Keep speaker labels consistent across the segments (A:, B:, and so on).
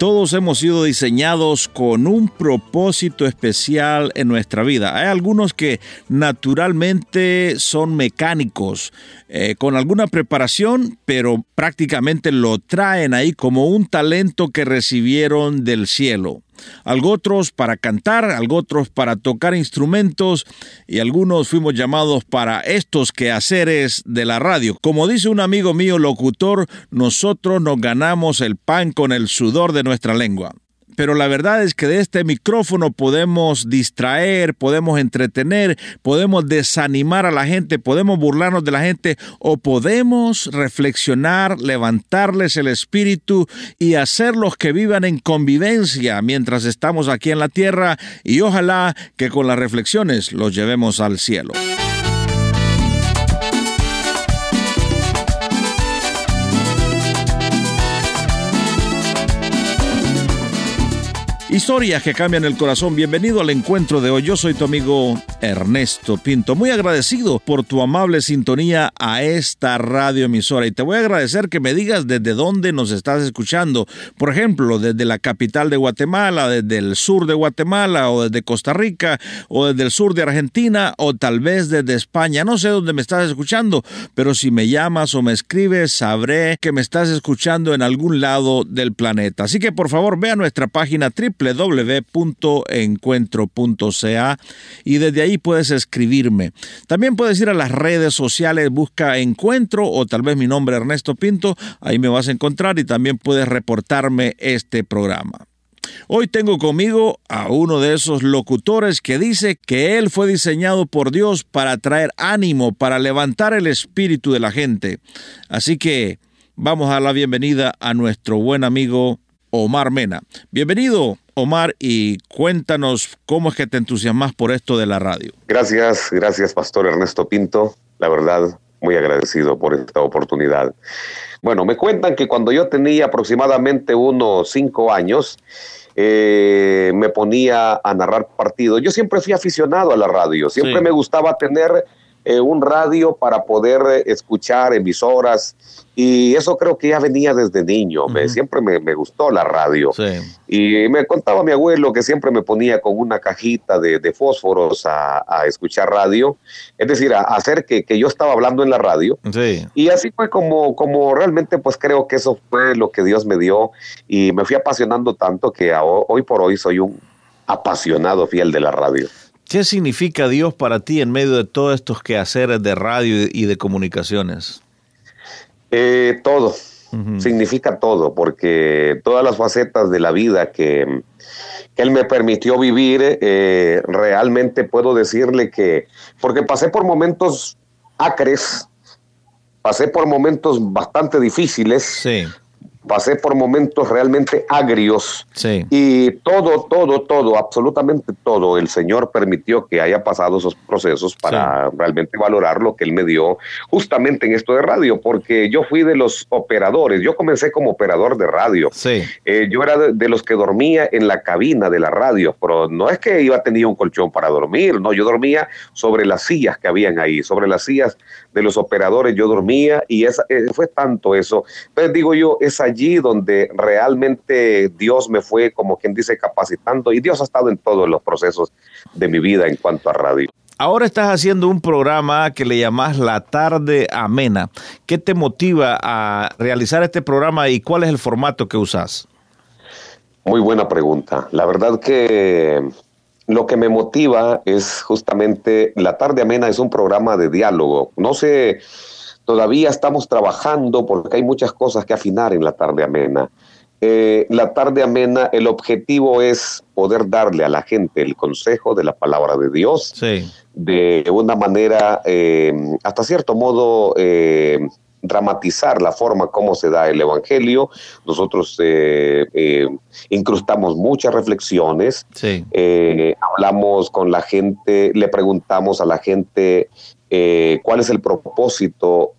A: Todos hemos sido diseñados con un propósito especial en nuestra vida. Hay algunos que naturalmente son mecánicos, eh, con alguna preparación, pero prácticamente lo traen ahí como un talento que recibieron del cielo algo otros para cantar, algo otros para tocar instrumentos y algunos fuimos llamados para estos quehaceres de la radio. Como dice un amigo mío locutor, nosotros nos ganamos el pan con el sudor de nuestra lengua pero la verdad es que de este micrófono podemos distraer, podemos entretener, podemos desanimar a la gente, podemos burlarnos de la gente o podemos reflexionar, levantarles el espíritu y hacerlos que vivan en convivencia mientras estamos aquí en la tierra y ojalá que con las reflexiones los llevemos al cielo. Historias que cambian el corazón. Bienvenido al encuentro de hoy. Yo soy tu amigo Ernesto Pinto. Muy agradecido por tu amable sintonía a esta radio emisora. Y te voy a agradecer que me digas desde dónde nos estás escuchando. Por ejemplo, desde la capital de Guatemala, desde el sur de Guatemala, o desde Costa Rica, o desde el sur de Argentina, o tal vez desde España. No sé dónde me estás escuchando, pero si me llamas o me escribes, sabré que me estás escuchando en algún lado del planeta. Así que por favor, ve a nuestra página triple www.encuentro.ca y desde ahí puedes escribirme. También puedes ir a las redes sociales, busca Encuentro o tal vez mi nombre Ernesto Pinto, ahí me vas a encontrar y también puedes reportarme este programa. Hoy tengo conmigo a uno de esos locutores que dice que él fue diseñado por Dios para traer ánimo, para levantar el espíritu de la gente. Así que vamos a la bienvenida a nuestro buen amigo Omar Mena. Bienvenido, Omar, y cuéntanos cómo es que te entusiasmas por esto de la radio.
B: Gracias, gracias, Pastor Ernesto Pinto. La verdad, muy agradecido por esta oportunidad. Bueno, me cuentan que cuando yo tenía aproximadamente unos cinco años, eh, me ponía a narrar partidos. Yo siempre fui aficionado a la radio, siempre me gustaba tener eh, un radio para poder eh, escuchar emisoras y eso creo que ya venía desde niño, me, siempre me, gustó la radio. Y me contaba mi abuelo que siempre me ponía con una cajita de, fósforos a, escuchar radio, es decir, a, hacer que, yo estaba hablando en la radio. Y así fue como, como realmente pues creo que eso fue lo que Dios me dio y me fui apasionando tanto que hoy por hoy soy un apasionado fiel de la radio.
A: ¿Qué significa Dios para ti en medio de todos estos quehaceres de radio y de comunicaciones?
B: Eh, todo, significa todo, porque todas las facetas de la vida que, Él me permitió vivir, eh, realmente puedo decirle que, porque pasé por momentos acres, pasé por momentos bastante difíciles, sí pasé por momentos realmente agrios. Y todo, todo, todo, absolutamente todo, el Señor permitió que haya pasado esos procesos para realmente valorar lo que Él me dio justamente en esto de radio, porque yo fui de los operadores, yo comencé como operador de radio, eh, yo era de, los que dormía en la cabina de la radio, pero no es que iba a tener un colchón para dormir, no, yo dormía sobre las sillas que habían ahí, sobre las sillas de los operadores yo dormía y esa, eh, fue tanto eso. Entonces digo yo, esa allí donde realmente Dios me fue, como quien dice, capacitando y Dios ha estado en todos los procesos de mi vida en cuanto a radio.
A: Ahora estás haciendo un programa que le llamas La Tarde Amena. ¿Qué te motiva a realizar este programa y cuál es el formato que usas?
B: Muy buena pregunta. La verdad que lo que me motiva es justamente La Tarde Amena es un programa de diálogo. No sé Todavía estamos trabajando porque hay muchas cosas que afinar en la tarde amena. Eh, la tarde amena, el objetivo es poder darle a la gente el consejo de la palabra de Dios de una manera, eh, hasta cierto modo, eh, dramatizar la forma como se da el Evangelio. Nosotros incrustamos muchas reflexiones, hablamos con la gente, le preguntamos a la gente cuál es el propósito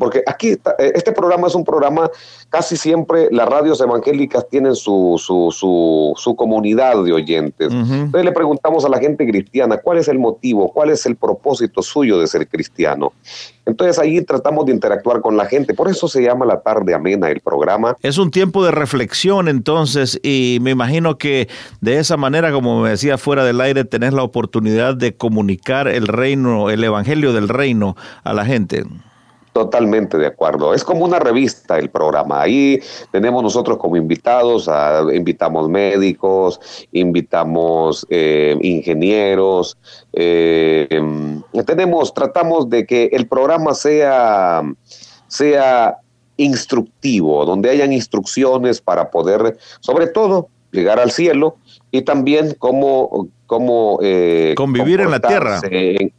B: porque aquí eh, este programa es un programa, casi siempre las radios evangélicas tienen su, su, su, su comunidad de oyentes. Entonces le preguntamos a la gente cristiana, ¿cuál es el motivo, cuál es el propósito suyo de ser cristiano? Entonces ahí tratamos de interactuar con la gente, por eso se llama la tarde amena el programa.
A: Es un tiempo de reflexión entonces y me imagino que de esa manera, como me decía fuera del aire, tenés la oportunidad de comunicar el reino, el evangelio del reino a la gente.
B: Totalmente de acuerdo. Es como una revista el programa. Ahí tenemos nosotros como invitados, invitamos médicos, invitamos eh, ingenieros, eh, tenemos, tratamos de que el programa sea, sea instructivo, donde hayan instrucciones para poder, sobre todo, llegar al cielo y también cómo, cómo
A: eh, convivir en la tierra.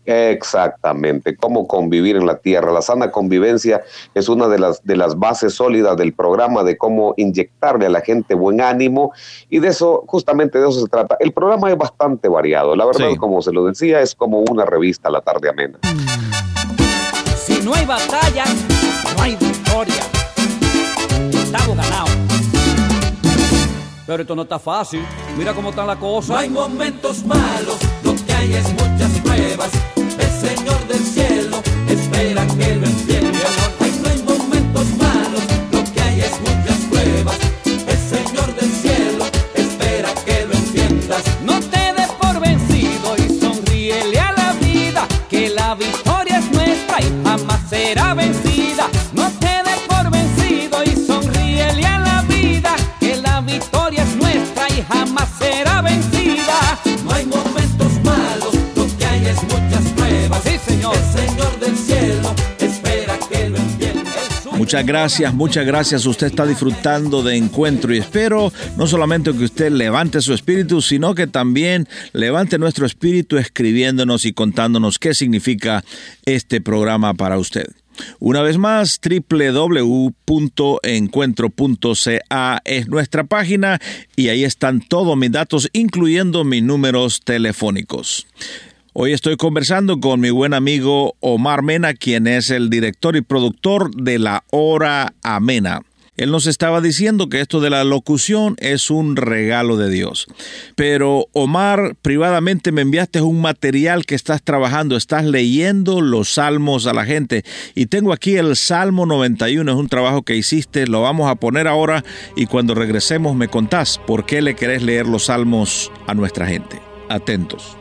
B: exactamente, cómo convivir en la tierra. La sana convivencia es una de las, de las bases sólidas del programa de cómo inyectarle a la gente buen ánimo y de eso, justamente de eso se trata. El programa es bastante variado, la verdad, como se lo decía, es como una revista La Tarde Amena.
C: Si no hay batalla, no hay victoria. Estamos ganados. Pero esto no está fácil. Mira cómo está la cosa.
D: Hay momentos malos, lo que hay es muchas pruebas. Muchas
A: gracias, muchas gracias. Usted está disfrutando de encuentro y espero no solamente que usted levante su espíritu, sino que también levante nuestro espíritu escribiéndonos y contándonos qué significa este programa para usted. Una vez más, www.encuentro.ca es nuestra página y ahí están todos mis datos, incluyendo mis números telefónicos. Hoy estoy conversando con mi buen amigo Omar Mena, quien es el director y productor de La Hora Amena. Él nos estaba diciendo que esto de la locución es un regalo de Dios. Pero Omar, privadamente me enviaste un material que estás trabajando, estás leyendo los salmos a la gente. Y tengo aquí el Salmo 91, es un trabajo que hiciste, lo vamos a poner ahora y cuando regresemos me contás por qué le querés leer los salmos a nuestra gente. Atentos.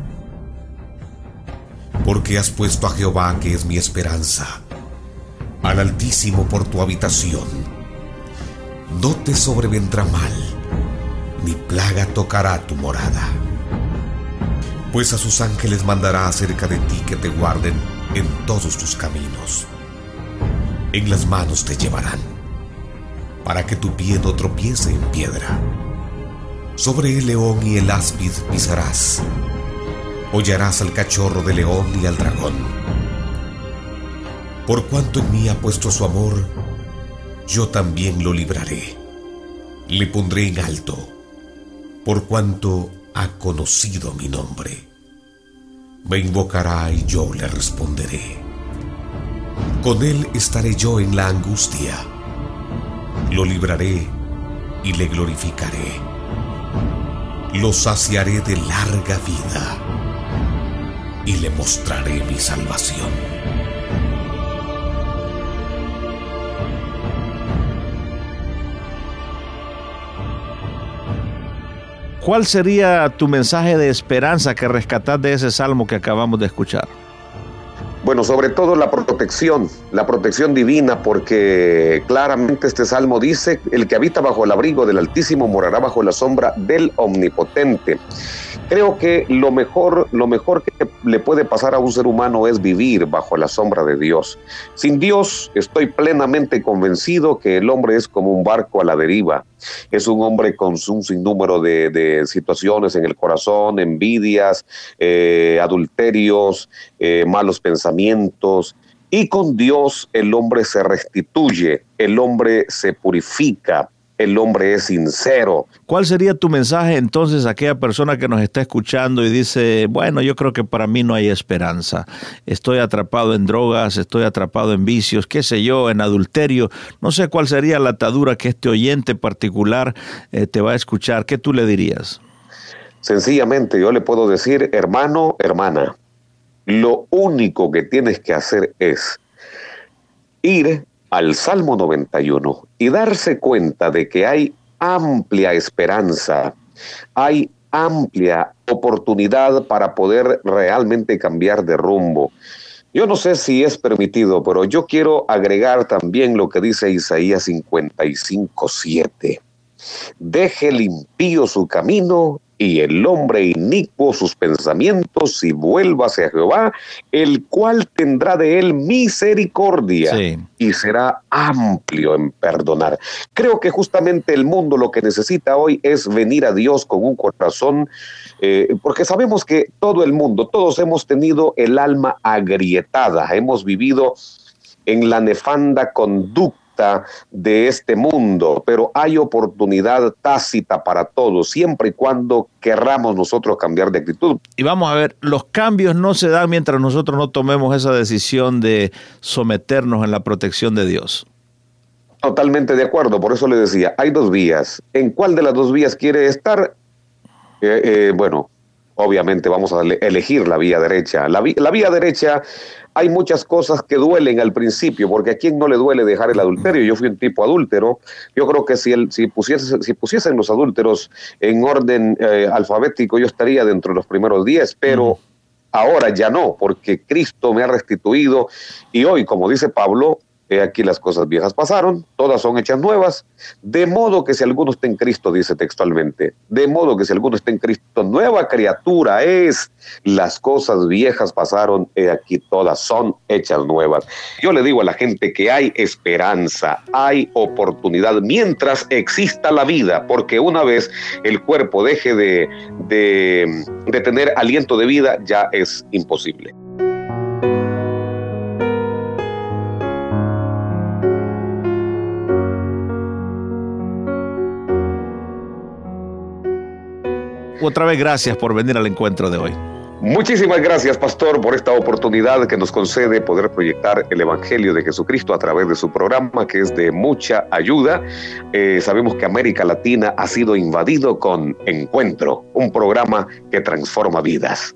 E: Porque has puesto a Jehová, que es mi esperanza, al Altísimo por tu habitación. No te sobrevendrá mal, ni plaga tocará tu morada. Pues a sus ángeles mandará acerca de ti que te guarden en todos tus caminos. En las manos te llevarán, para que tu pie no tropiece en piedra. Sobre el león y el áspid pisarás. Hollarás al cachorro de león y al dragón por cuanto en mí ha puesto su amor, yo también lo libraré. Le pondré en alto, por cuanto ha conocido mi nombre. Me invocará y yo le responderé. Con él estaré yo en la angustia. Lo libraré y le glorificaré. Lo saciaré de larga vida y le mostraré mi salvación.
A: ¿Cuál sería tu mensaje de esperanza que rescatás de ese salmo que acabamos de escuchar?
B: Bueno, sobre todo la protección, la protección divina, porque claramente este salmo dice, el que habita bajo el abrigo del Altísimo morará bajo la sombra del Omnipotente. Creo que lo mejor, lo mejor que le puede pasar a un ser humano es vivir bajo la sombra de Dios. Sin Dios estoy plenamente convencido que el hombre es como un barco a la deriva. Es un hombre con un sinnúmero de, situaciones en el corazón, envidias, eh, adulterios, eh, malos pensamientos. Y con Dios el hombre se restituye, el hombre se purifica, el hombre es sincero.
A: ¿Cuál sería tu mensaje entonces a aquella persona que nos está escuchando y dice, bueno, yo creo que para mí no hay esperanza, estoy atrapado en drogas, estoy atrapado en vicios, qué sé yo, en adulterio, no sé cuál sería la atadura que este oyente particular eh, te va a escuchar, ¿qué tú le dirías?
B: Sencillamente yo le puedo decir, hermano, hermana, lo único que tienes que hacer es ir al Salmo 91 y darse cuenta de que hay amplia esperanza, hay amplia oportunidad para poder realmente cambiar de rumbo. Yo no sé si es permitido, pero yo quiero agregar también lo que dice Isaías 55, 7. Deje el impío su camino y el hombre inicuo sus pensamientos y vuelva hacia Jehová, el cual tendrá de él misericordia y será amplio en perdonar. Creo que justamente el mundo lo que necesita hoy es venir a Dios con un corazón, eh, porque sabemos que todo el mundo, todos hemos tenido el alma agrietada, hemos vivido en la nefanda conducta de este mundo, pero hay oportunidad tácita para todos, siempre y cuando querramos nosotros cambiar de actitud.
A: Y vamos a ver, los cambios no se dan mientras nosotros no tomemos esa decisión de someternos en la protección de Dios.
B: Totalmente de acuerdo, por eso le decía, hay dos vías. ¿En cuál de las dos vías quiere estar? Eh, eh, bueno, obviamente vamos a elegir la vía derecha. La, la vía derecha hay muchas cosas que duelen al principio, porque a quién no le duele dejar el adulterio. Yo fui un tipo adúltero. Yo creo que si, el, si, pusiese, si pusiesen los adúlteros en orden eh, alfabético, yo estaría dentro de los primeros diez, pero ahora ya no, porque Cristo me ha restituido y hoy, como dice Pablo, aquí las cosas viejas pasaron, todas son hechas nuevas, de modo que si alguno está en Cristo, dice textualmente, de modo que si alguno está en Cristo, nueva criatura es, las cosas viejas pasaron, y aquí todas son hechas nuevas. Yo le digo a la gente que hay esperanza, hay oportunidad mientras exista la vida, porque una vez el cuerpo deje de, de tener aliento de vida, ya es imposible.
A: Otra vez gracias por venir al encuentro de hoy.
B: Muchísimas gracias, Pastor, por esta oportunidad que nos concede poder proyectar el Evangelio de Jesucristo a través de su programa, que es de mucha ayuda. Eh, sabemos que América Latina ha sido invadido con Encuentro, un programa que transforma vidas.